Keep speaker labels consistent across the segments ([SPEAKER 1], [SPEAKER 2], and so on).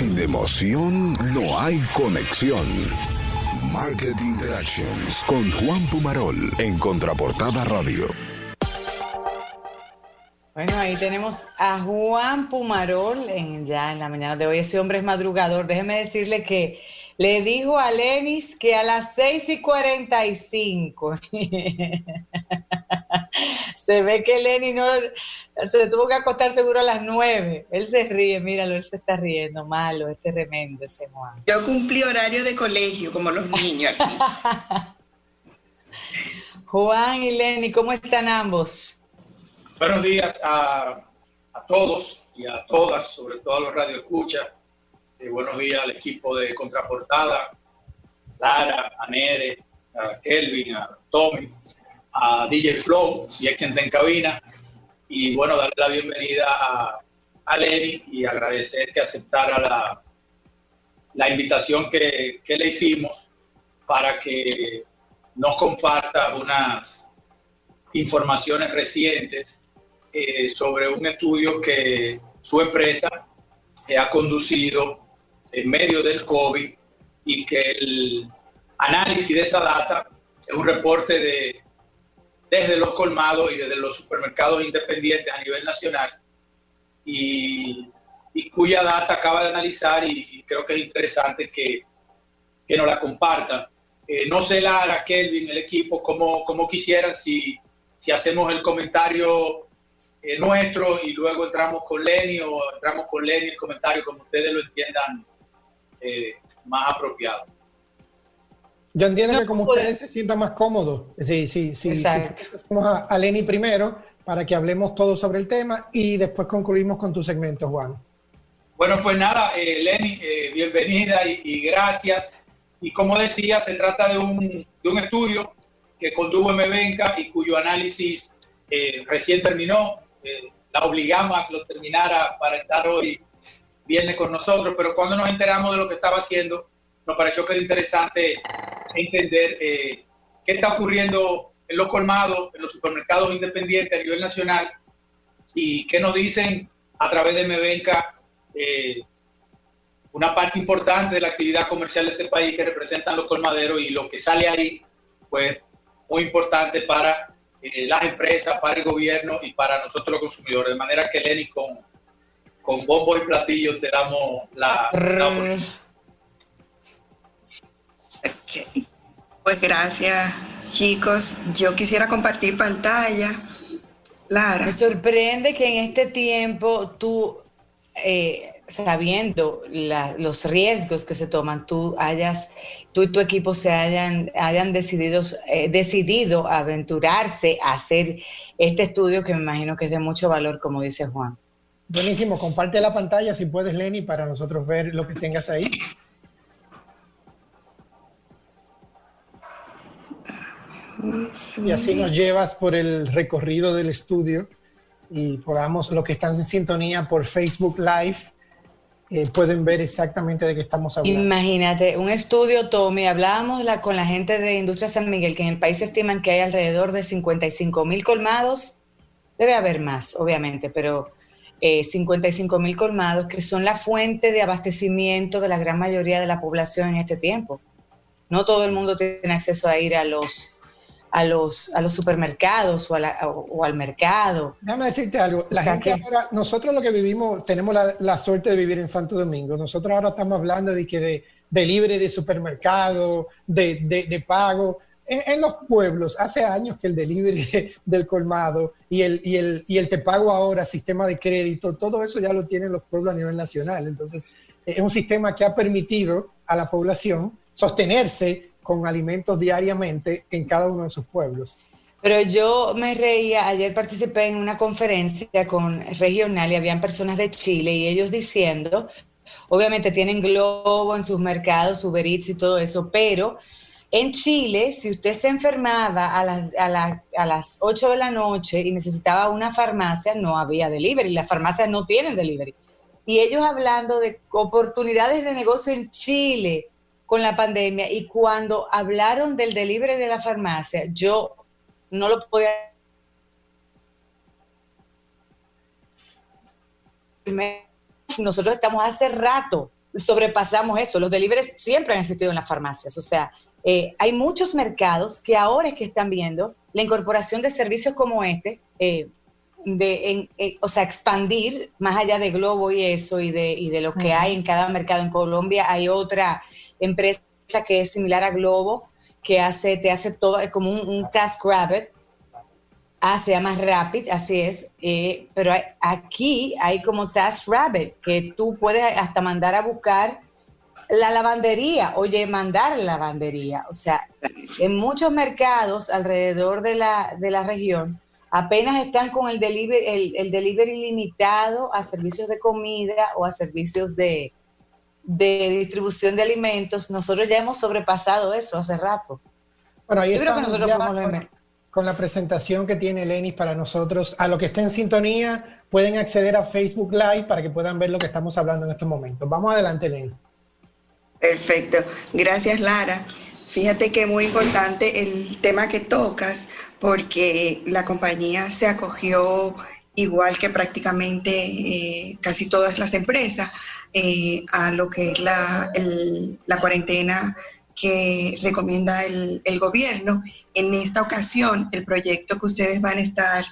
[SPEAKER 1] Sin emoción no hay conexión. Market Interactions con Juan Pumarol en Contraportada Radio.
[SPEAKER 2] Bueno, ahí tenemos a Juan Pumarol ya en la mañana de hoy. Ese hombre es madrugador. Déjeme decirle que le dijo a Lenis que a las 6 y 45. se ve que Lenny no se tuvo que acostar seguro a las 9. Él se ríe, míralo, él se está riendo, malo, este tremendo ese Juan.
[SPEAKER 3] Yo cumplí horario de colegio, como los niños
[SPEAKER 2] Juan y Lenny, ¿cómo están ambos?
[SPEAKER 4] Buenos días a, todos y a todas, sobre todo a los radioescuchas. Eh, buenos días al equipo de Contraportada, Lara, a Nere, a Kelvin, a Tommy, a DJ Flow, si es quien está en cabina. Y bueno, darle la bienvenida a, a Lenny y agradecer que aceptara la, la invitación que, que le hicimos para que nos comparta unas informaciones recientes eh, sobre un estudio que su empresa ha conducido en medio del COVID y que el análisis de esa data es un reporte de desde los colmados y desde los supermercados independientes a nivel nacional y, cuya data acaba de analizar y, creo que es interesante que, que nos la comparta. Eh, no sé, Lara, Kelvin, el equipo, cómo, cómo quisieran si, si hacemos el comentario eh, nuestro y luego entramos con Lenny o entramos con Lenny el comentario como ustedes lo entiendan eh, más apropiado.
[SPEAKER 5] Yo entiendo que como ustedes se sientan más cómodos, sí, sí, sí, sí Vamos a, a, Lenny primero para que hablemos todo sobre el tema y después concluimos con tu segmento, Juan.
[SPEAKER 4] Bueno, pues nada, eh, Lenny, bienvenida y, gracias. Y como decía, se trata de un, de un estudio que condujo MBenca y cuyo análisis recién terminó. Eh, la obligamos a que lo terminara para estar hoy viernes con nosotros, pero cuando nos enteramos de lo que estaba haciendo, nos pareció que era interesante entender eh, qué está ocurriendo en los colmados, en los supermercados independientes a nivel nacional y qué nos dicen a través de Mevenca eh, una parte importante de la actividad comercial de este país que representan los colmaderos y lo que sale ahí, pues muy importante para eh, las empresas, para el gobierno y para nosotros los consumidores. De manera que, Lenny, con, con bombo y platillo te damos la,
[SPEAKER 3] Pues gracias, chicos. Yo quisiera compartir pantalla. Lara.
[SPEAKER 2] Me sorprende que en este tiempo tú, eh, sabiendo los riesgos que se toman, tú hayas tú y tu equipo se hayan, hayan decidido, eh, decidido aventurarse a hacer este estudio que me imagino que es de mucho valor, como dice Juan.
[SPEAKER 5] Buenísimo, comparte la pantalla si puedes, Lenny, para nosotros ver lo que tengas ahí. Y así nos llevas por el recorrido del estudio y podamos, los que están en sintonía por Facebook Live, eh, pueden ver exactamente de qué estamos hablando.
[SPEAKER 2] Imagínate, un estudio, Tommy, hablábamos con la gente de Industria San Miguel, que en el país estiman que hay alrededor de 55 mil colmados, debe haber más, obviamente, pero 55 eh, mil colmados que son la fuente de abastecimiento de la gran mayoría de la población en este tiempo. No todo el mundo tiene acceso a ir a los a los, a los supermercados o, o, al mercado.
[SPEAKER 5] Déjame decirte algo. La gente ahora, nosotros lo que vivimos, tenemos la, la, suerte de vivir en Santo Domingo. Nosotros ahora estamos hablando de que de, de libre de supermercado, de, de, de pago. En, en, los pueblos, hace años que el delivery del colmado y el, y, el, y el te pago ahora, sistema de crédito, todo eso ya lo tienen los pueblos a nivel nacional. Entonces, es un sistema que ha permitido a la población sostenerse con alimentos diariamente en cada uno de sus pueblos.
[SPEAKER 2] Pero yo me reía, ayer participé en una conferencia con regional y habían personas de Chile y ellos diciendo, obviamente tienen Globo en sus mercados, Uber Eats y todo eso, pero en Chile, si usted se enfermaba a las, a, a las 8 de la noche y necesitaba una farmacia, no había delivery, las farmacias no tienen delivery. Y ellos hablando de oportunidades de negocio en Chile, con la pandemia y cuando hablaron del delivery de la farmacia, yo no lo podía... Nosotros estamos hace rato sobrepasamos eso. Los deliveries siempre han existido en las farmacias. O sea, eh, hay muchos mercados que ahora es que están viendo la incorporación de servicios como este, eh, de, eh, o sea, expandir más allá de Globo y eso y de, y de lo que hay en cada mercado. En Colombia hay otra empresa que es similar a Globo, que hace, te hace todo, es como un, Task Rabbit. Ah, se llama Rapid, así es. pero aquí hay como Task Rabbit, que tú puedes hasta mandar a buscar la lavandería, oye, mandar lavandería. O sea, en muchos mercados alrededor de la, de la región apenas están con el delivery, el, delivery limitado a servicios de comida o a servicios de, de distribución de alimentos. Nosotros ya hemos sobrepasado eso hace rato.
[SPEAKER 5] Bueno, ahí está con, con, la presentación que tiene Lenis para nosotros. A lo que esté en sintonía, pueden acceder a Facebook Live para que puedan ver lo que estamos hablando en estos momentos. Vamos adelante, Lenis.
[SPEAKER 3] Perfecto. Gracias, Lara. Fíjate que es muy importante el tema que tocas porque la compañía se acogió igual que prácticamente eh, casi todas las empresas eh, a lo que es la, la cuarentena que recomienda el, el, gobierno. En esta ocasión, el proyecto que ustedes van a estar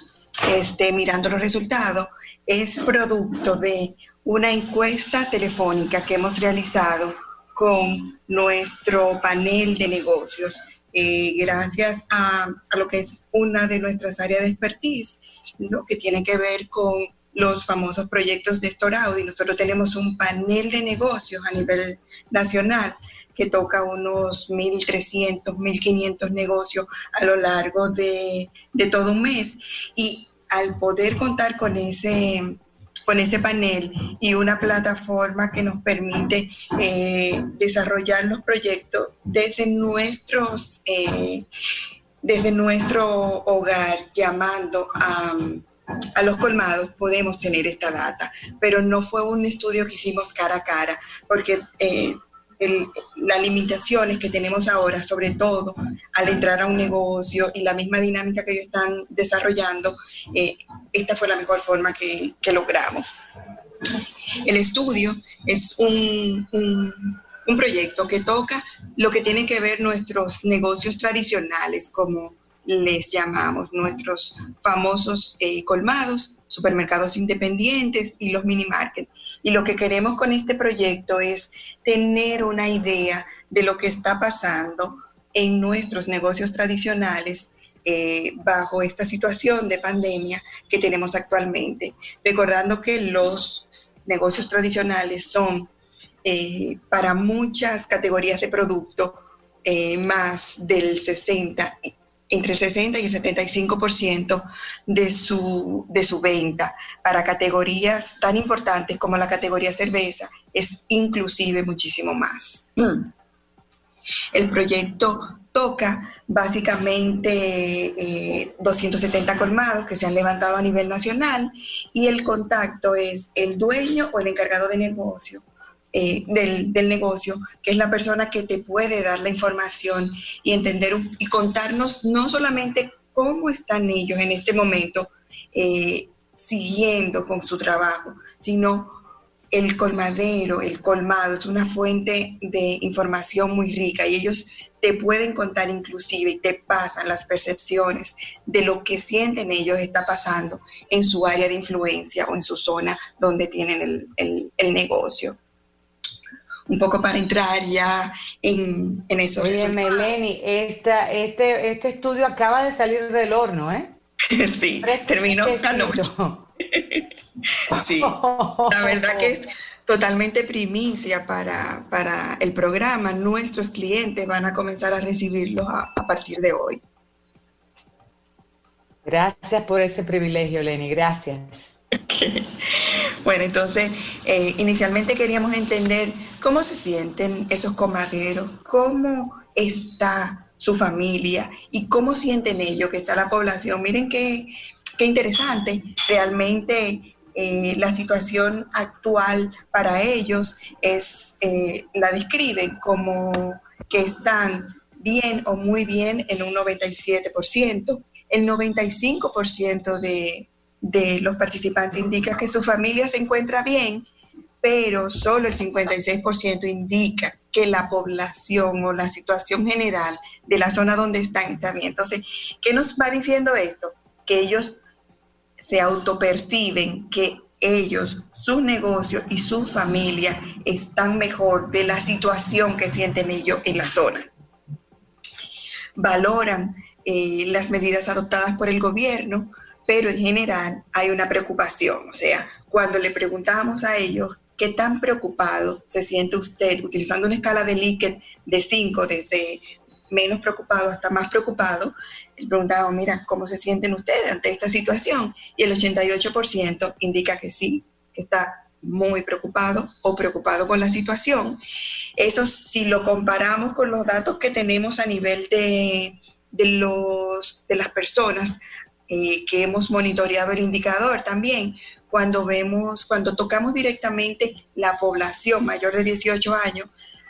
[SPEAKER 3] este, mirando los resultados es producto de una encuesta telefónica que hemos realizado con nuestro panel de negocios. Eh, gracias a, lo que es una de nuestras áreas de expertise, lo que tiene que ver con los famosos proyectos de y Nosotros tenemos un panel de negocios a nivel nacional que toca unos 1.300, 1.500 negocios a lo largo de, de todo un mes. Y al poder contar con ese con ese panel y una plataforma que nos permite eh, desarrollar los proyectos desde nuestros eh, desde nuestro hogar llamando a, a los colmados podemos tener esta data, pero no fue un estudio que hicimos cara a cara, porque eh, las limitaciones que tenemos ahora, sobre todo al entrar a un negocio y la misma dinámica que ellos están desarrollando, eh, esta fue la mejor forma que, logramos. El estudio es un, un, proyecto que toca lo que tiene que ver nuestros negocios tradicionales, como les llamamos, nuestros famosos eh, colmados, supermercados independientes y los mini markets y lo que queremos con este proyecto es tener una idea de lo que está pasando en nuestros negocios tradicionales eh, bajo esta situación de pandemia que tenemos actualmente. Recordando que los negocios tradicionales son eh, para muchas categorías de producto eh, más del 60 entre el 60 y el 75% de su, de su venta para categorías tan importantes como la categoría cerveza es inclusive muchísimo más. Mm. El proyecto toca básicamente 270 eh, colmados que se han levantado a nivel nacional y el contacto es el dueño o el encargado de negocio eh, del, negocio, que es la persona que te puede dar la información y entender y contarnos no solamente cómo están ellos en este momento eh, siguiendo con su trabajo, sino el colmadero, el colmado, es una fuente de información muy rica y ellos te pueden contar inclusive y te pasan las percepciones de lo que sienten ellos está pasando en su área de influencia o en su zona donde tienen el negocio un poco para entrar ya en, en eso.
[SPEAKER 2] Oye, Meleni, esta, este, este estudio acaba de salir del horno, ¿eh?
[SPEAKER 3] sí, terminó anoche. sí, la verdad que es totalmente primicia para, para, el programa. Nuestros clientes van a comenzar a recibirlos a, a partir de hoy.
[SPEAKER 2] Gracias por ese privilegio, Leni, gracias.
[SPEAKER 3] Bueno, entonces, eh, inicialmente queríamos entender cómo se sienten esos comaderos, cómo está su familia y cómo sienten ellos que está la población. Miren qué, qué interesante, realmente eh, la situación actual para ellos es, eh, la describen como que están bien o muy bien en un 97%. El 95% de, de los participantes indica que su familia se encuentra bien, pero solo el 56% indica que la población o la situación general de la zona donde están está bien. Entonces, ¿qué nos va diciendo esto? Que ellos se autoperciben que ellos, sus negocios y su familia están mejor de la situación que sienten ellos en la zona. Valoran eh, las medidas adoptadas por el gobierno, pero en general hay una preocupación. O sea, cuando le preguntamos a ellos qué tan preocupado se siente usted, utilizando una escala de Likert de 5, desde menos preocupado hasta más preocupado, le preguntamos, mira, ¿cómo se sienten ustedes ante esta situación? Y el 88% indica que sí, que está muy preocupado o preocupado con la situación. Eso si lo comparamos con los datos que tenemos a nivel de, de los, de las personas eh, que hemos monitoreado el indicador también, cuando vemos, cuando tocamos directamente la población mayor de 18 años,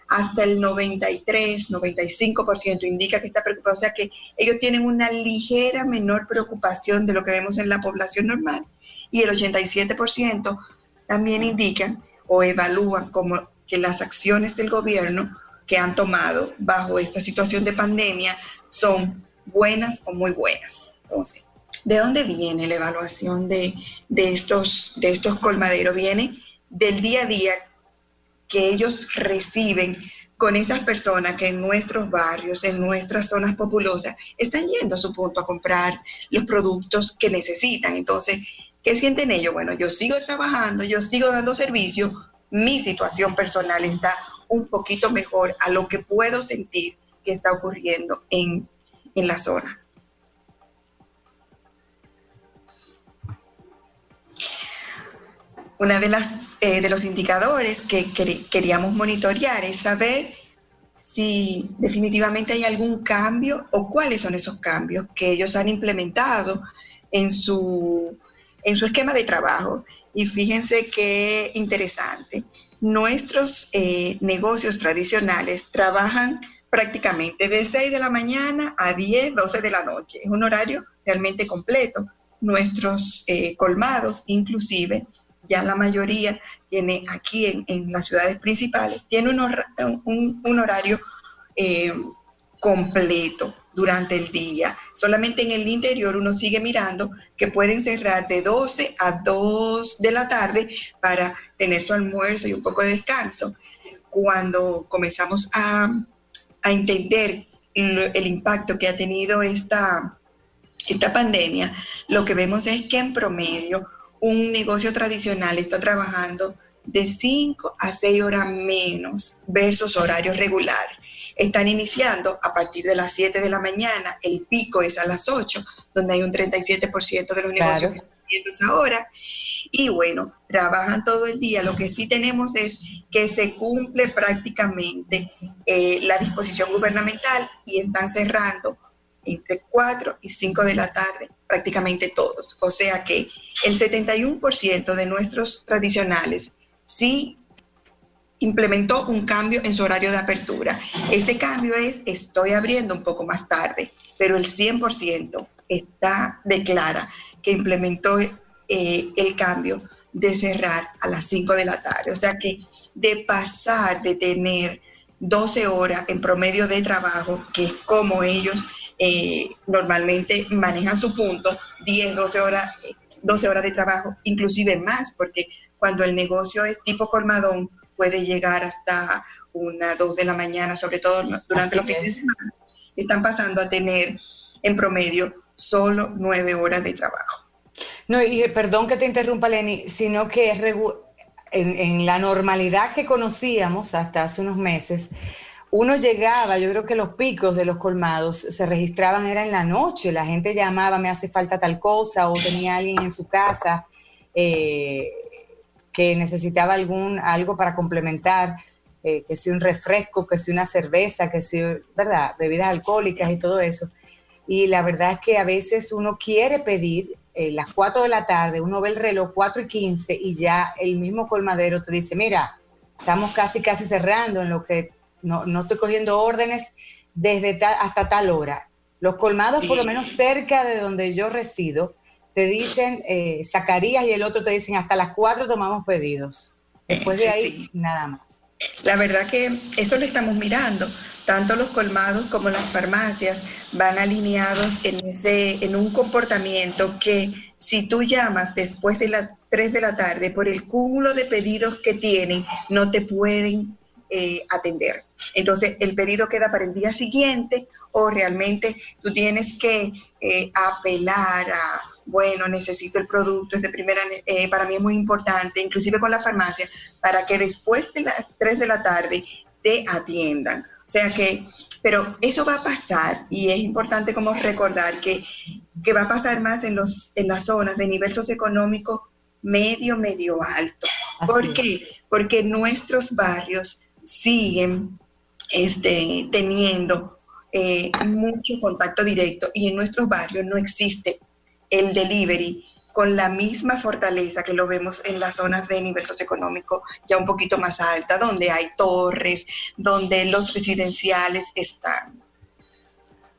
[SPEAKER 3] hasta el 93, 95% indica que está preocupado. O sea que ellos tienen una ligera menor preocupación de lo que vemos en la población normal. Y el 87% también indican o evalúan como que las acciones del gobierno que han tomado bajo esta situación de pandemia son buenas o muy buenas. Entonces, ¿de dónde viene la evaluación de, de estos, de estos colmaderos? Viene del día a día que ellos reciben con esas personas que en nuestros barrios, en nuestras zonas populosas, están yendo a su punto a comprar los productos que necesitan. Entonces, ¿qué sienten ellos? Bueno, yo sigo trabajando, yo sigo dando servicio, mi situación personal está un poquito mejor a lo que puedo sentir que está ocurriendo en, en la zona. Una de las eh, de los indicadores que, queríamos monitorear es saber si definitivamente hay algún cambio o cuáles son esos cambios que ellos han implementado en su, en su esquema de trabajo. Y fíjense qué interesante. Nuestros eh, negocios tradicionales trabajan prácticamente de 6 de la mañana a 10, 12 de la noche. Es un horario realmente completo. Nuestros eh, colmados, inclusive, ya la mayoría tiene aquí en, las ciudades principales, tiene un, horario eh, completo durante el día. Solamente en el interior uno sigue mirando que pueden cerrar de 12 a 2 de la tarde para tener su almuerzo y un poco de descanso. Cuando comenzamos a, entender el impacto que ha tenido esta, esta pandemia, lo que vemos es que en promedio un negocio tradicional está trabajando de 5 a 6 horas menos versus horarios regulares. Están iniciando a partir de las 7 de la mañana, el pico es a las 8, donde hay un 37% de los negocios que están viendo esa hora. Y bueno, trabajan todo el día. Lo que sí tenemos es que se cumple prácticamente eh, la disposición gubernamental y están cerrando entre 4 y 5 de la tarde prácticamente todos. O sea que el 71% de nuestros tradicionales sí implementó un cambio en su horario de apertura. Ese cambio es, estoy abriendo un poco más tarde, pero el 100% está, declara que implementó eh, el cambio de cerrar a las 5 de la tarde. O sea que de pasar de tener 12 horas en promedio de trabajo, que es como ellos eh, normalmente manejan su punto 10, 12 horas, 12 horas de trabajo, inclusive más, porque cuando el negocio es tipo colmadón, puede llegar hasta una, dos de la mañana, sobre todo durante los fines de semana, están pasando a tener en promedio solo nueve horas de trabajo.
[SPEAKER 2] No, y perdón que te interrumpa, Lenny, sino que en, en la normalidad que conocíamos hasta hace unos meses, uno llegaba, yo creo que los picos de los colmados se registraban era en la noche, la gente llamaba, me hace falta tal cosa, o tenía alguien en su casa eh, que necesitaba algún, algo para complementar, eh, que sea un refresco, que sea una cerveza, que sea, ¿verdad? Bebidas alcohólicas y todo eso. Y la verdad es que a veces uno quiere pedir eh, las 4 de la tarde, uno ve el reloj 4 y 15 y ya el mismo colmadero te dice, mira, estamos casi, casi cerrando en lo que no, estoy cogiendo órdenes desde hasta tal hora. Los colmados, por lo menos cerca de donde yo resido, te dicen, eh, Zacarías y el otro te dicen, hasta las cuatro tomamos pedidos. Después de ahí, nada más.
[SPEAKER 3] La verdad que eso lo estamos mirando. Tanto los colmados como las farmacias van alineados en, ese, en un comportamiento que si tú llamas después de las 3 de la tarde por el cúmulo de pedidos que tienen, no te pueden eh, atender. Entonces, el pedido queda para el día siguiente o realmente tú tienes que eh, apelar a, bueno, necesito el producto, es de primera, eh, para mí es muy importante, inclusive con la farmacia, para que después de las 3 de la tarde te atiendan. O sea que, pero eso va a pasar y es importante como recordar que, que va a pasar más en, los, en las zonas de nivel socioeconómico medio, medio alto. ¿Por qué? Porque nuestros barrios siguen este, teniendo eh, mucho contacto directo y en nuestros barrios no existe el delivery con la misma fortaleza que lo vemos en las zonas de nivel socioeconómico ya un poquito más alta, donde hay torres, donde los residenciales están.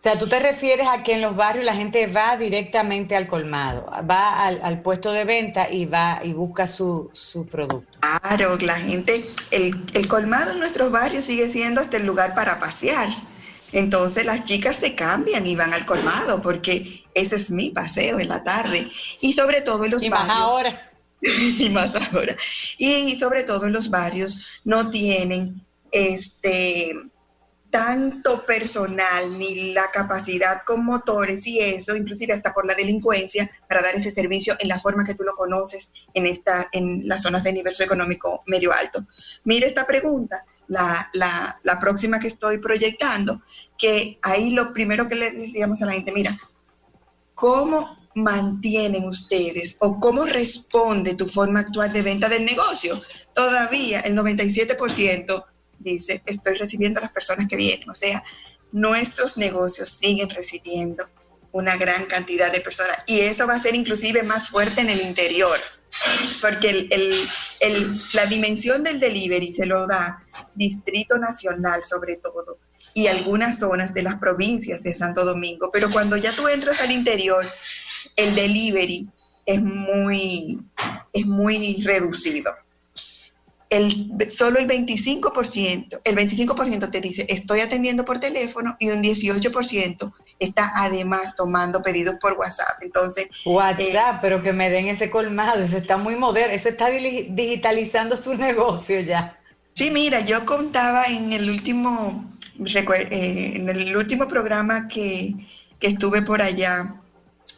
[SPEAKER 2] O sea, tú te refieres a que en los barrios la gente va directamente al colmado, va al, puesto de venta y va y busca su, su producto.
[SPEAKER 3] Claro, la gente, el, el colmado en nuestros barrios sigue siendo hasta el lugar para pasear. Entonces las chicas se cambian y van al colmado porque ese es mi paseo en la tarde. Y sobre todo en los
[SPEAKER 2] y
[SPEAKER 3] barrios.
[SPEAKER 2] Más ahora.
[SPEAKER 3] y más ahora. Y sobre todo en los barrios no tienen este tanto personal ni la capacidad con motores y eso, inclusive hasta por la delincuencia, para dar ese servicio en la forma que tú lo conoces en, esta, en las zonas de nivel económico medio alto. Mire esta pregunta, la, la, la, próxima que estoy proyectando, que ahí lo primero que le diríamos a la gente, mira, ¿cómo mantienen ustedes o cómo responde tu forma actual de venta del negocio? Todavía el 97% dice, estoy recibiendo a las personas que vienen. O sea, nuestros negocios siguen recibiendo una gran cantidad de personas y eso va a ser inclusive más fuerte en el interior, porque la dimensión del delivery se lo da Distrito Nacional sobre todo y algunas zonas de las provincias de Santo Domingo, pero cuando ya tú entras al interior, el delivery es muy, es muy reducido. El, solo el 25%, el 25% te dice estoy atendiendo por teléfono y un 18% está además tomando pedidos por WhatsApp. Entonces,
[SPEAKER 2] WhatsApp, eh, pero que me den ese colmado, ese está muy moderno, ese está digitalizando su negocio ya.
[SPEAKER 3] Sí, mira, yo contaba en el último eh, en el último programa que, estuve por allá,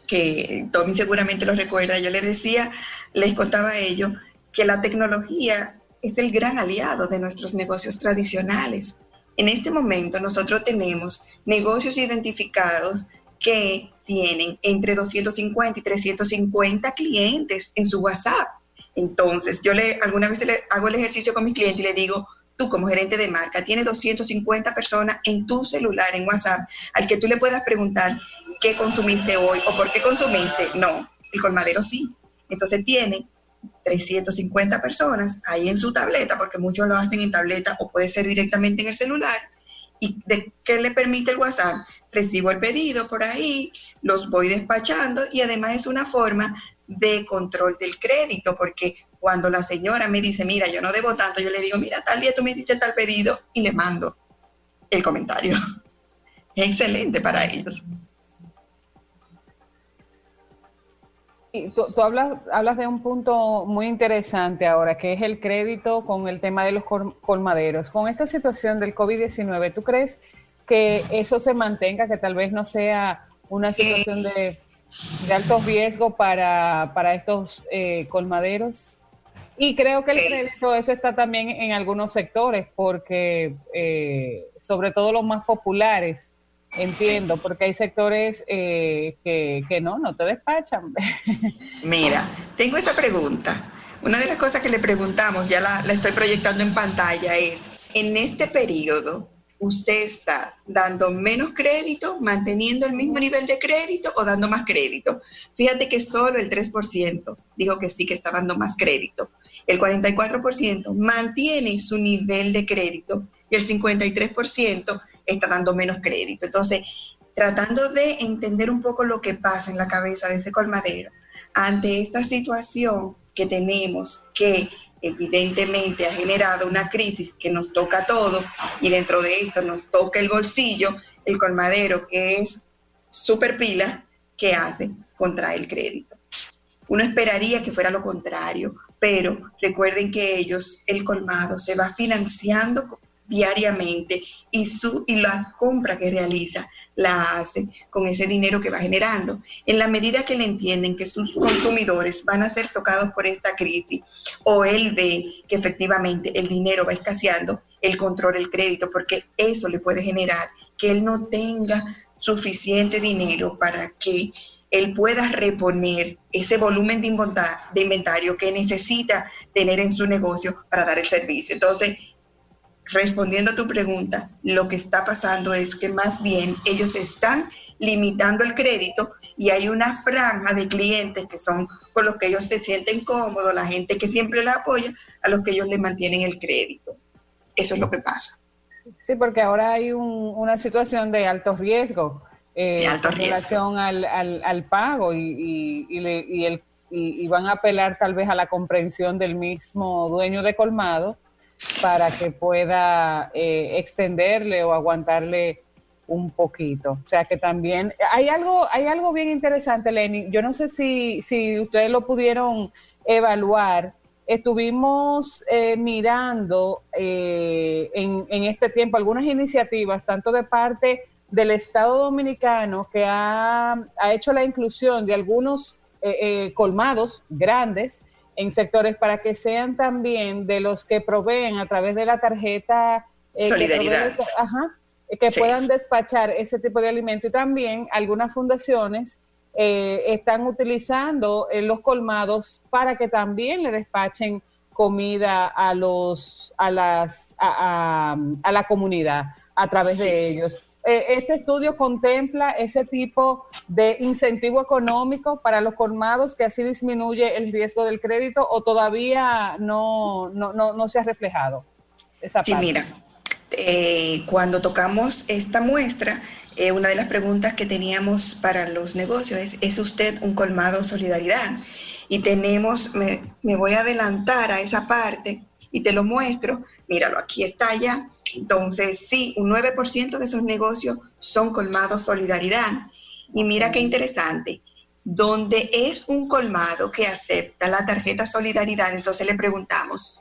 [SPEAKER 3] que Tommy seguramente lo recuerda, yo les decía, les contaba a ellos que la tecnología es el gran aliado de nuestros negocios tradicionales. En este momento nosotros tenemos negocios identificados que tienen entre 250 y 350 clientes en su WhatsApp. Entonces, yo le alguna vez le hago el ejercicio con mis clientes y le digo, tú como gerente de marca tienes 250 personas en tu celular, en WhatsApp, al que tú le puedas preguntar qué consumiste hoy o por qué consumiste. No, el colmadero sí. Entonces tiene 350 personas ahí en su tableta, porque muchos lo hacen en tableta o puede ser directamente en el celular. ¿Y de qué le permite el WhatsApp? Recibo el pedido por ahí, los voy despachando y además es una forma de control del crédito, porque cuando la señora me dice, mira, yo no debo tanto, yo le digo, mira, tal día tú me hiciste tal pedido y le mando el comentario. Es excelente para ellos.
[SPEAKER 6] Tú, hablas, hablas de un punto muy interesante ahora, que es el crédito con el tema de los colmaderos. Con esta situación del COVID-19, ¿tú crees que eso se mantenga, que tal vez no sea una situación de, alto riesgo para, estos eh, colmaderos? Y creo que el crédito, eso está también en algunos sectores, porque eh, sobre todo los más populares, entiendo, porque hay sectores eh, que, no, no te despachan.
[SPEAKER 3] Mira, tengo esa pregunta. Una de las cosas que le preguntamos, ya la, la estoy proyectando en pantalla, es, en este periodo, ¿usted está dando menos crédito, manteniendo el mismo nivel de crédito o dando más crédito? Fíjate que solo el 3% dijo que sí, que está dando más crédito el 44% mantiene su nivel de crédito y el 53% está dando menos crédito. Entonces, tratando de entender un poco lo que pasa en la cabeza de ese colmadero, ante esta situación que tenemos, que evidentemente ha generado una crisis que nos toca a todos y dentro de esto nos toca el bolsillo, el colmadero que es super pila, ¿qué hace? Contrae el crédito. Uno esperaría que fuera lo contrario, pero recuerden que ellos, el colmado, se va financiando diariamente y, su, y la compra que realiza la hace con ese dinero que va generando. En la medida que le entienden que sus consumidores van a ser tocados por esta crisis o él ve que efectivamente el dinero va escaseando, él controla el crédito porque eso le puede generar que él no tenga suficiente dinero para que él pueda reponer ese volumen de inventario que necesita tener en su negocio para dar el servicio. Entonces, respondiendo a tu pregunta, lo que está pasando es que más bien ellos están limitando el crédito y hay una franja de clientes que son con los que ellos se sienten cómodos, la gente que siempre la apoya, a los que ellos le mantienen el crédito. Eso es lo que pasa.
[SPEAKER 6] Sí, porque ahora hay una situación de alto riesgo eh, en relación al, pago y, y, van a apelar tal vez a la comprensión del mismo dueño de colmado para que pueda eh, extenderle o aguantarle un poquito. O sea que también hay algo, hay algo bien interesante, Lenny. Yo no sé si, si ustedes lo pudieron evaluar. Estuvimos eh, mirando eh, en, en, este tiempo algunas iniciativas, tanto de parte del Estado Dominicano, que ha, ha hecho la inclusión de algunos colmados grandes en sectores para que sean también de los que proveen a través de la tarjeta
[SPEAKER 3] eh, solidaridad.
[SPEAKER 6] que, que puedan despachar ese tipo de alimento y también algunas fundaciones eh, están utilizando eh, los colmados para que también le despachen comida a los a las a, a la comunidad a través de ellos eh, este estudio contempla ese tipo de incentivo económico para los colmados que así disminuye el riesgo del crédito o todavía no, no, se ha reflejado?
[SPEAKER 3] Esa sí, mira, eh, cuando tocamos esta muestra, eh, una de las preguntas que teníamos para los negocios es, ¿es usted un colmado solidaridad? Y tenemos, me, me voy a adelantar a esa parte y te lo muestro, míralo, aquí está ya entonces, sí, un 9% de esos negocios son colmados solidaridad. Y mira qué interesante, donde es un colmado que acepta la tarjeta solidaridad, entonces le preguntamos,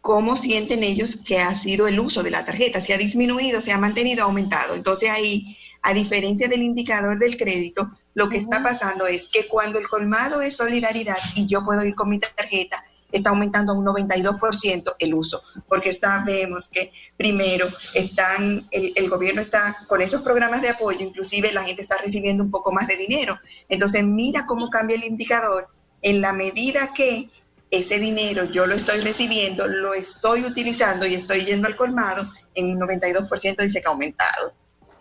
[SPEAKER 3] ¿cómo sienten ellos que ha sido el uso de la tarjeta? ¿Se ha disminuido, se ha mantenido, aumentado? Entonces ahí, a diferencia del indicador del crédito, lo que está pasando es que cuando el colmado es solidaridad y yo puedo ir con mi tarjeta, está aumentando a un 92% el uso, porque sabemos que primero están, el, gobierno está con esos programas de apoyo, inclusive la gente está recibiendo un poco más de dinero. Entonces mira cómo cambia el indicador en la medida que ese dinero yo lo estoy recibiendo, lo estoy utilizando y estoy yendo al colmado, en un 92% dice que ha aumentado.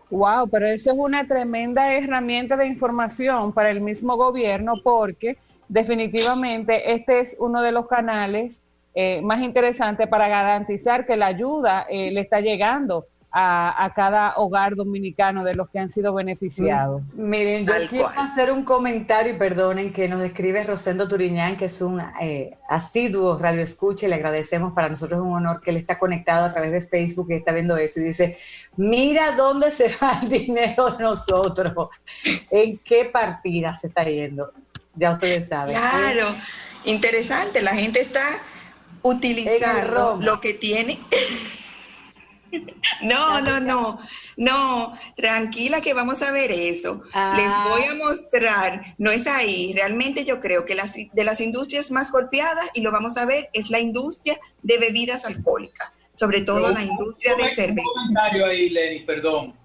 [SPEAKER 6] Wow, pero eso es una tremenda herramienta de información para el mismo gobierno porque definitivamente este es uno de los canales eh, más interesantes para garantizar que la ayuda eh, le está llegando a, cada hogar dominicano de los que han sido beneficiados.
[SPEAKER 2] Mm, miren, yo quiero hacer un comentario y perdonen que nos escribe Rosendo Turiñán, que es un eh, asiduo radio escucha y le agradecemos. Para nosotros es un honor que él está conectado a través de Facebook y está viendo eso y dice, mira dónde se va el dinero de nosotros, en qué partida se está yendo ya ustedes saben.
[SPEAKER 3] Claro, interesante, la gente está utilizando lo que tiene. No, no, no, no, tranquila que vamos a ver eso. Les ah. voy a mostrar, no es ahí, realmente yo creo que las, de las industrias más golpeadas, y lo vamos a ver, es la industria de bebidas alcohólicas, sobre todo la industria de cerveza.
[SPEAKER 4] Un comentario ahí, Lenny, perdón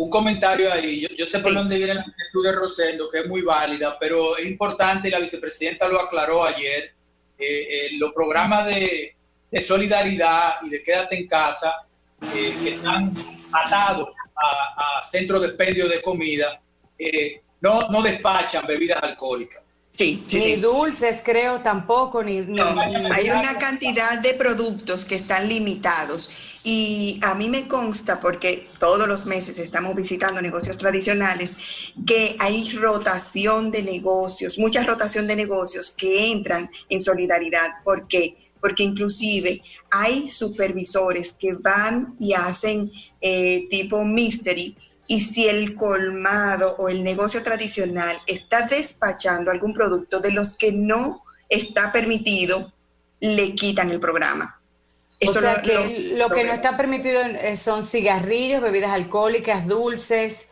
[SPEAKER 4] un comentario ahí. Yo, sé por dónde viene la actitud de Rosendo, que es muy válida, pero es importante, y la vicepresidenta lo aclaró ayer, eh, eh, los programas de, solidaridad y de quédate en casa, eh, que están atados a, centros de expendio de comida, no, no despachan bebidas alcohólicas.
[SPEAKER 2] Sí, ni dulces creo tampoco, ni,
[SPEAKER 3] Hay una cantidad de productos que están limitados y a mí me consta, porque todos los meses estamos visitando negocios tradicionales, que hay rotación de negocios, mucha rotación de negocios que entran en solidaridad. ¿Por qué? Porque inclusive hay supervisores que van y hacen eh, tipo mystery y si el colmado o el negocio tradicional está despachando algún producto de los que no está permitido, le quitan el programa.
[SPEAKER 2] o sea lo, que lo, que no está permitido eh, son cigarrillos, bebidas alcohólicas, dulces.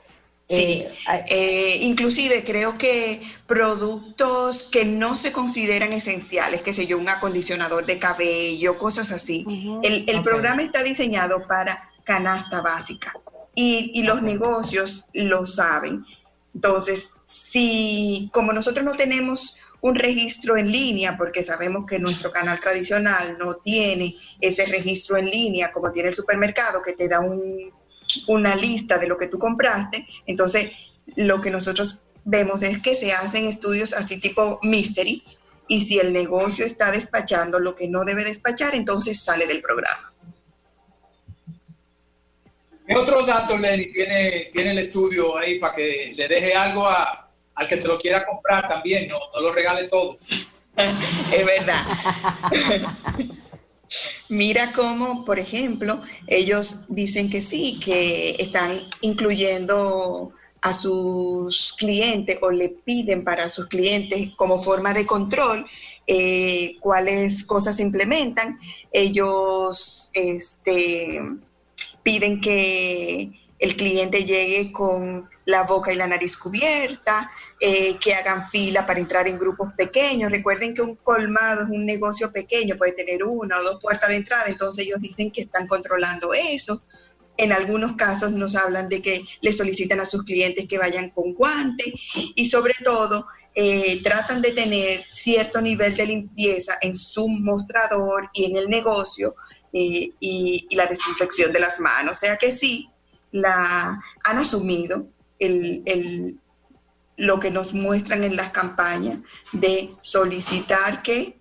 [SPEAKER 3] Sí, eh, eh, inclusive creo que productos que no se consideran esenciales, que sé yo, un acondicionador de cabello, cosas así. el, programa está diseñado para canasta básica y, los negocios lo saben. Entonces, si como nosotros no tenemos un registro en línea, porque sabemos que nuestro canal tradicional no tiene ese registro en línea como tiene el supermercado, que te da una lista de lo que tú compraste, entonces lo que nosotros vemos es que se hacen estudios así tipo mystery, y si el negocio está despachando lo que no debe despachar, entonces sale del programa.
[SPEAKER 4] ¿Qué otros datos, Lenny, tiene, tiene el estudio ahí para que le deje algo a, al que te lo quiera comprar también? No, no lo regale todo.
[SPEAKER 3] es verdad. Mira cómo, por ejemplo, ellos dicen que sí, que están incluyendo a sus clientes o le piden para sus clientes como forma de control eh, cuáles cosas implementan. Ellos, este, piden que el cliente llegue con la boca y la nariz cubierta, eh, que hagan fila para entrar en grupos pequeños. Recuerden que un colmado es un negocio pequeño, puede tener una o dos puertas de entrada, entonces ellos dicen que están controlando eso. En algunos casos nos hablan de que le solicitan a sus clientes que vayan con guantes y sobre todo eh, tratan de tener cierto nivel de limpieza en su mostrador y en el negocio y, la desinfección de las manos. O sea que sí, la, han asumido el, lo que nos muestran en las campañas de solicitar que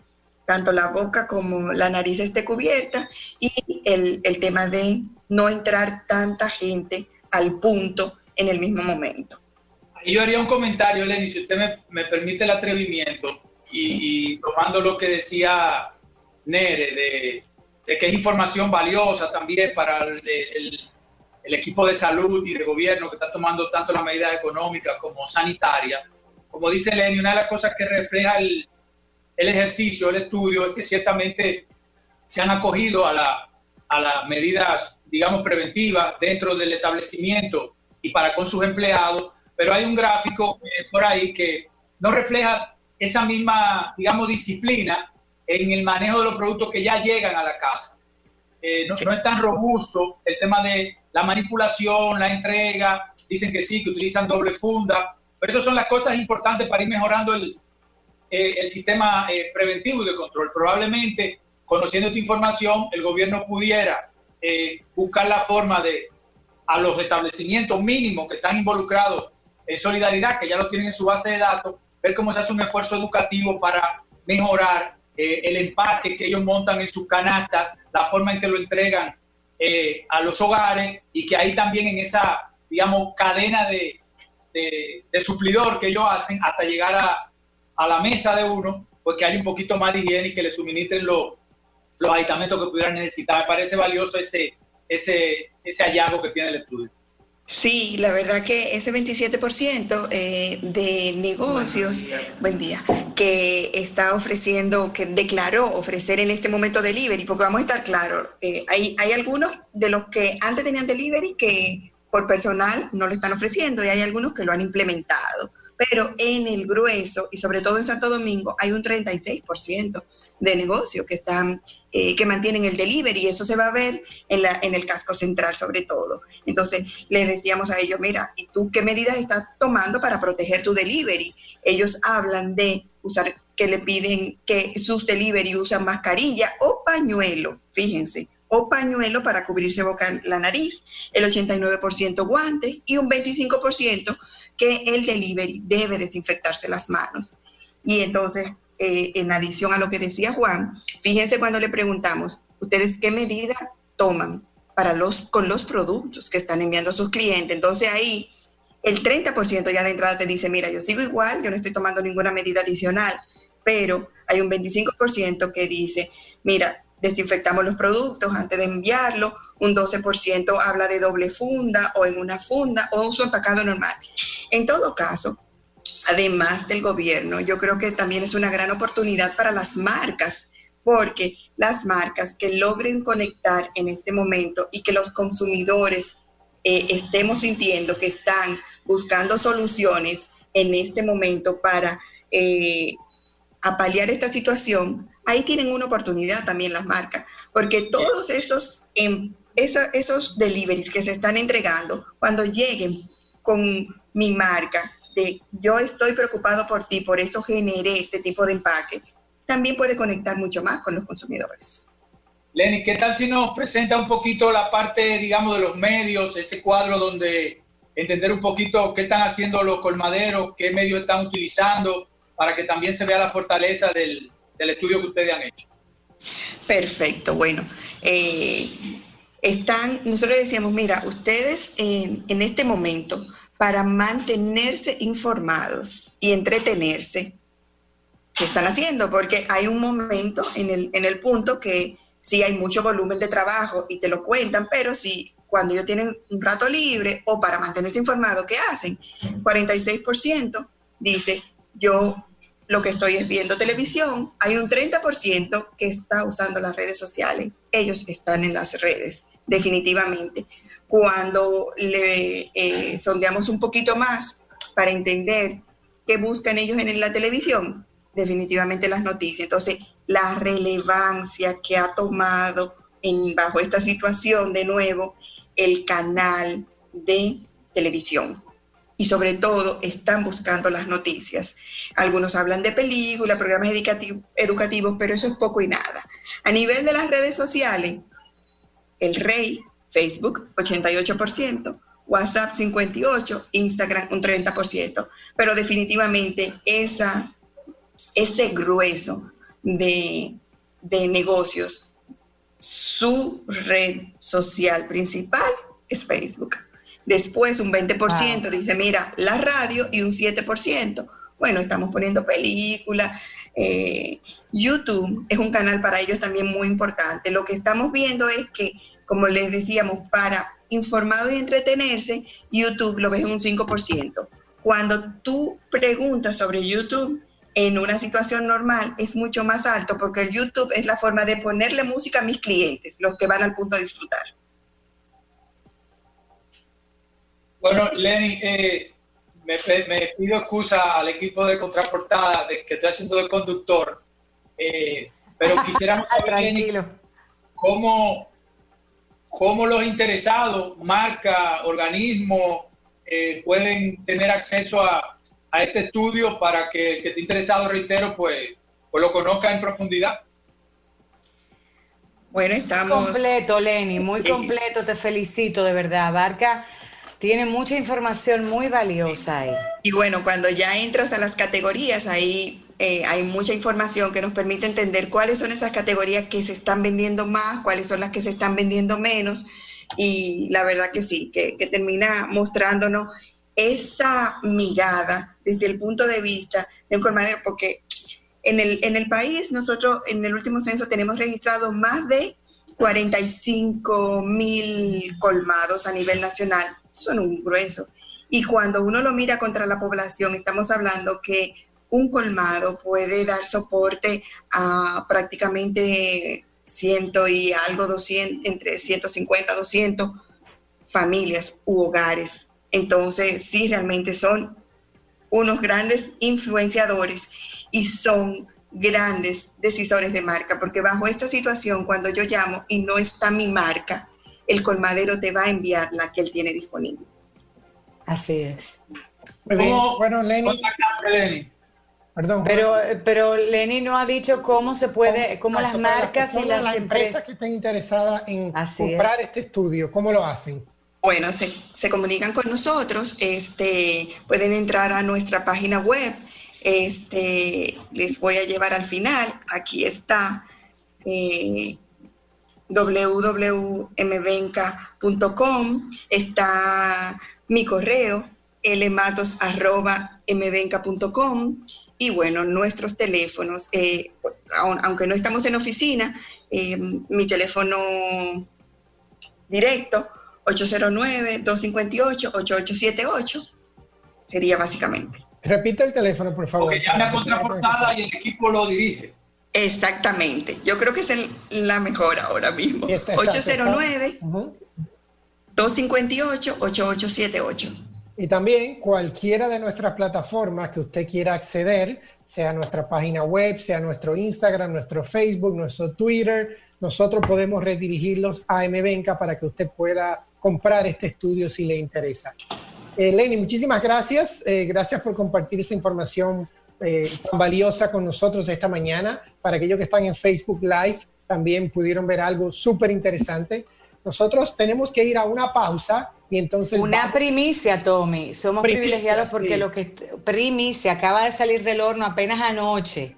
[SPEAKER 3] tanto la boca como la nariz esté cubierta y el, tema de no entrar tanta gente al punto en el mismo momento.
[SPEAKER 4] Yo haría un comentario, Lenny, si usted me, permite el atrevimiento y, y, tomando lo que decía Nere de que es información valiosa también para el, equipo de salud y de gobierno que está tomando tanto las medidas económicas como sanitarias. Como dice Lenny, una de las cosas que refleja el, ejercicio, el estudio, es que ciertamente se han acogido a, la, a las medidas, digamos, preventivas dentro del establecimiento y para con sus empleados, pero hay un gráfico eh, por ahí que no refleja esa misma, digamos, disciplina en el manejo de los productos que ya llegan a la casa. Eh, no, es tan robusto el tema de la manipulación, la entrega, dicen que sí, que utilizan doble funda, pero esas son las cosas importantes para ir mejorando el, eh, el sistema eh, preventivo y de control. Probablemente, conociendo esta información, el gobierno pudiera buscar la forma de, a los establecimientos mínimos que están involucrados en solidaridad, que ya lo tienen en su base de datos, ver cómo se hace un esfuerzo educativo para mejorar eh, el empaque que ellos montan en sus canastas, la forma en que lo entregan eh, a los hogares y que ahí también en esa, digamos, cadena de, de, suplidor que ellos hacen hasta llegar a, a, la mesa de uno, pues que hay un poquito más de higiene y que le suministren los, los aditamentos que pudieran necesitar. Me parece valioso ese, ese, ese hallazgo que tiene el estudio.
[SPEAKER 3] Sí, la verdad que ese 27% eh, de negocios, buen día, que está ofreciendo, que declaró ofrecer en este momento delivery, porque vamos a estar claros, eh, hay, hay algunos de los que antes tenían delivery que por personal no lo están ofreciendo y hay algunos que lo han implementado, pero en el grueso y sobre todo en Santo Domingo hay un 36% de negocios que están eh, que mantienen el delivery y eso se va a ver en, la, en el casco central sobre todo. Entonces le decíamos a ellos, mira, ¿y tú qué medidas estás tomando para proteger tu delivery? Ellos hablan de usar, que le piden que sus delivery usan mascarilla o pañuelo, fíjense, o pañuelo para cubrirse boca la nariz, el 89% guantes y un 25% que el delivery debe desinfectarse las manos. Y entonces, eh, en adición a lo que decía Juan, fíjense cuando le preguntamos, ¿ustedes qué medida toman para los, con los productos que están enviando a sus clientes? Entonces ahí el 30% ya de entrada te dice, mira, yo sigo igual, yo no estoy tomando ninguna medida adicional, pero hay un 25% que dice, mira, desinfectamos los productos antes de enviarlo, un 12% habla de doble funda o en una funda o uso empacado normal. En todo caso, además del gobierno, yo creo que también es una gran oportunidad para las marcas, porque las marcas que logren conectar en este momento y que los consumidores eh, estemos sintiendo que están buscando soluciones en este momento para eh, esta situación, ahí tienen una oportunidad también las marcas, porque todos esos, em, esos deliveries que se están entregando, cuando lleguen con mi marca, de yo estoy preocupado por ti, por eso generé este tipo de empaque, también puede conectar mucho más con los consumidores.
[SPEAKER 4] Lenny, ¿qué tal si nos presenta un poquito la parte, digamos, de los medios, ese cuadro donde entender un poquito qué están haciendo los colmaderos, qué medios están utilizando, para que también se vea la fortaleza del, del estudio que ustedes han hecho.
[SPEAKER 3] Perfecto, bueno. Eh, están, nosotros decíamos, mira, ustedes en, en este momento, para mantenerse informados y entretenerse, ¿qué están haciendo? Porque hay un momento en el, en el punto que sí hay mucho volumen de trabajo y te lo cuentan, pero si cuando ellos tienen un rato libre o para mantenerse informados, ¿qué hacen? 46% dice, yo lo que estoy es viendo televisión, hay un 30% que está usando las redes sociales, ellos están en las redes, definitivamente. Cuando le eh, sondeamos un poquito más para entender qué buscan ellos en la televisión, definitivamente las noticias. Entonces, la relevancia que ha tomado en, bajo esta situación de nuevo el canal de televisión y sobre todo están buscando las noticias. Algunos hablan de películas, programas educativos, pero eso es poco y nada. A nivel de las redes sociales, el rey, Facebook, 88%, WhatsApp 58%, Instagram un 30%, pero definitivamente esa, ese grueso de, de negocios, su red social principal es Facebook. Después un 20% dice, mira, la radio y un 7%. Bueno, estamos poniendo películas. Eh, YouTube es un canal para ellos también muy importante. Lo que estamos viendo es que, como les decíamos, para informado y entretenerse, YouTube lo ves en un 5%. Cuando tú preguntas sobre YouTube, en una situación normal es mucho más alto porque el YouTube es la forma de ponerle música a mis clientes, los que van al punto de disfrutar.
[SPEAKER 4] Bueno, Lenny, eh, me, pido excusa al equipo de contraportada de que estoy haciendo de conductor, eh, pero quisiéramos saber, Lenny, cómo, cómo los interesados, marca, organismos, eh, pueden tener acceso a, a, este estudio para que el que esté interesado, reitero, pues, pues lo conozca en profundidad.
[SPEAKER 2] Bueno, estamos... Completo, Lenny, muy completo, te felicito, de verdad. Abarca tiene mucha información muy valiosa ahí.
[SPEAKER 3] Y bueno, cuando ya entras a las categorías, ahí eh, hay mucha información que nos permite entender cuáles son esas categorías que se están vendiendo más, cuáles son las que se están vendiendo menos. Y la verdad que sí, que, termina mostrándonos esa mirada desde el punto de vista de un colmadero, porque en el, en el país nosotros en el último censo tenemos registrado más de 45 mil colmados a nivel nacional son un grueso. Y cuando uno lo mira contra la población, estamos hablando que un colmado puede dar soporte a prácticamente ciento y algo, 200, entre 150, 200 familias u hogares. Entonces, sí, realmente son unos grandes influenciadores y son grandes decisores de marca, porque bajo esta situación, cuando yo llamo y no está mi marca, el colmadero te va a enviar la que él tiene disponible.
[SPEAKER 2] Así es.
[SPEAKER 5] Bueno, Lenny.
[SPEAKER 2] Perdón. Pero, pero Lenny no ha dicho cómo se puede, cómo las marcas y las, empresas
[SPEAKER 5] que estén interesadas en comprar este estudio, ¿cómo lo hacen?
[SPEAKER 3] Bueno, se, se, comunican con nosotros, este, pueden entrar a nuestra página web este, les voy a llevar al final. Aquí está eh, www.mvenca.com, está mi correo, lmatos.mvenca.com y bueno, nuestros teléfonos, eh, aunque no estamos en oficina, eh, mi teléfono directo, 809-258-8878, sería básicamente.
[SPEAKER 5] Repite el teléfono, por favor.
[SPEAKER 4] Porque llame a contraportada y el equipo lo dirige.
[SPEAKER 3] Exactamente. Yo creo que es la mejor ahora mismo. 809-258-8878.
[SPEAKER 5] Y también cualquiera de nuestras plataformas que usted quiera acceder, sea nuestra página web, sea nuestro Instagram, nuestro Facebook, nuestro Twitter, nosotros podemos redirigirlos a MBenca para que usted pueda comprar este estudio si le interesa. Eh, Lenny, muchísimas gracias. Eh, gracias por compartir esa información eh, tan valiosa con nosotros esta mañana. Para aquellos que están en Facebook Live, también pudieron ver algo súper interesante. Nosotros tenemos que ir a una pausa y entonces...
[SPEAKER 2] Una primicia, Tommy. Somos privilegiados porque lo que... Primicia, acaba de salir del horno apenas anoche.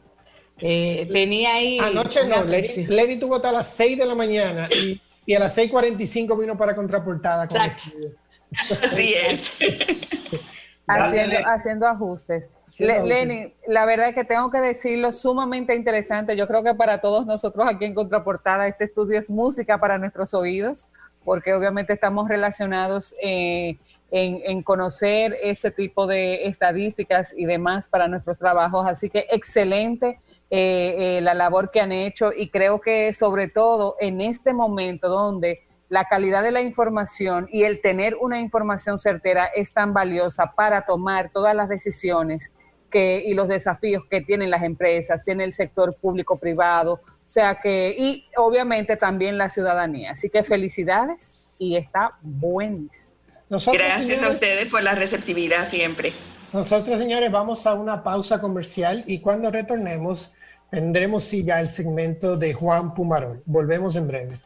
[SPEAKER 2] Eh, tenía ahí...
[SPEAKER 5] Anoche no, Lenny, tuvo hasta las 6 de la mañana y, y a las 6.45 vino para Contraportada. Con
[SPEAKER 3] Así es.
[SPEAKER 6] haciendo, haciendo ajustes. Lenny, la verdad es que tengo que decirlo sumamente interesante. Yo creo que para todos nosotros aquí en Contraportada este estudio es música para nuestros oídos, porque obviamente estamos relacionados eh, en, conocer ese tipo de estadísticas y demás para nuestros trabajos. Así que excelente eh, eh, la labor que han hecho y creo que sobre todo en este momento donde la calidad de la información y el tener una información certera es tan valiosa para tomar todas las decisiones y los desafíos que tienen las empresas, tiene el sector público-privado, sea que, y obviamente también la ciudadanía. Así que felicidades y está buenísimo.
[SPEAKER 3] Gracias a ustedes por la receptividad siempre.
[SPEAKER 5] Nosotros, señores, vamos a una pausa comercial y cuando retornemos tendremos ya el segmento de Juan Pumarol. Volvemos en breve.